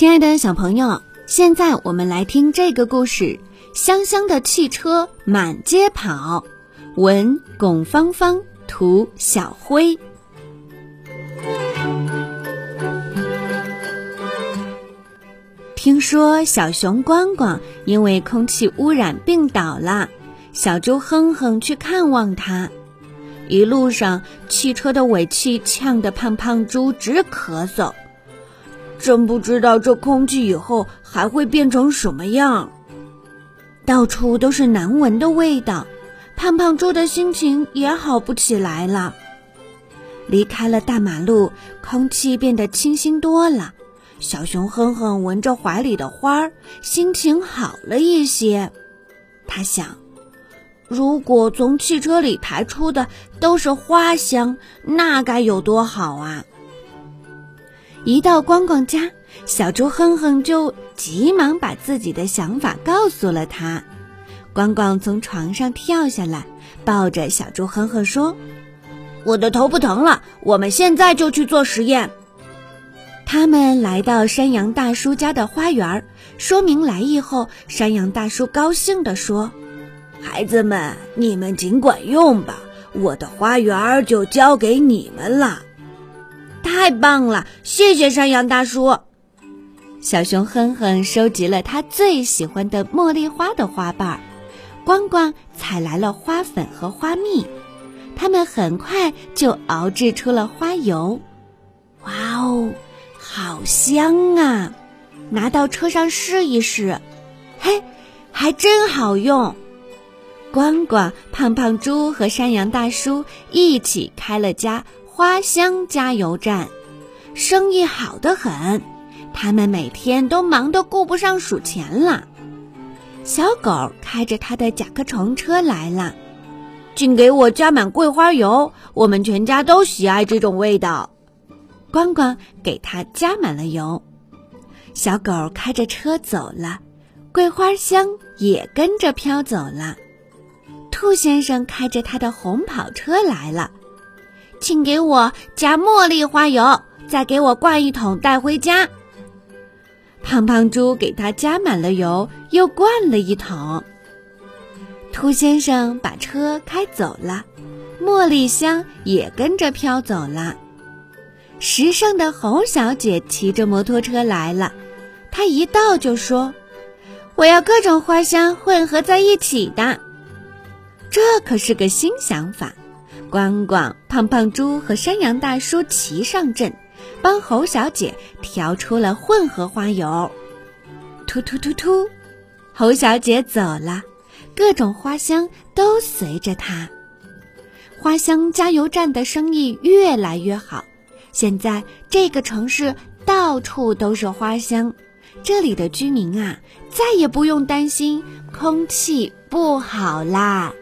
亲爱的小朋友，现在我们来听这个故事：香香的汽车满街跑。文巩芳芳，图小辉。听说小熊光光因为空气污染病倒了，小猪哼哼去看望他。一路上，汽车的尾气呛得胖胖猪直咳嗽。真不知道这空气以后还会变成什么样。到处都是难闻的味道，胖胖猪的心情也好不起来了。离开了大马路，空气变得清新多了。小熊哼哼闻着怀里的花儿，心情好了一些。他想，如果从汽车里排出的都是花香，那该有多好啊！一到光光家，小猪哼哼就急忙把自己的想法告诉了他。光光从床上跳下来，抱着小猪哼哼说：“我的头不疼了，我们现在就去做实验。”他们来到山羊大叔家的花园，说明来意后，山羊大叔高兴地说：“孩子们，你们尽管用吧，我的花园就交给你们了。”太棒了，谢谢山羊大叔。小熊哼哼收集了他最喜欢的茉莉花的花瓣儿，光光采来了花粉和花蜜，他们很快就熬制出了花油。哇哦，好香啊！拿到车上试一试，嘿，还真好用。光光、胖胖猪和山羊大叔一起开了家。花香加油站，生意好得很，他们每天都忙得顾不上数钱了。小狗开着它的甲壳虫车来了，请给我加满桂花油，我们全家都喜爱这种味道。光光给它加满了油，小狗开着车走了，桂花香也跟着飘走了。兔先生开着他的红跑车来了。请给我加茉莉花油，再给我灌一桶带回家。胖胖猪给他加满了油，又灌了一桶。兔先生把车开走了，茉莉香也跟着飘走了。时尚的猴小姐骑着摩托车来了，她一到就说：“我要各种花香混合在一起的。”这可是个新想法。光光、胖胖猪和山羊大叔齐上阵，帮猴小姐调出了混合花油。突突突突，猴小姐走了，各种花香都随着她。花香加油站的生意越来越好，现在这个城市到处都是花香，这里的居民啊，再也不用担心空气不好啦。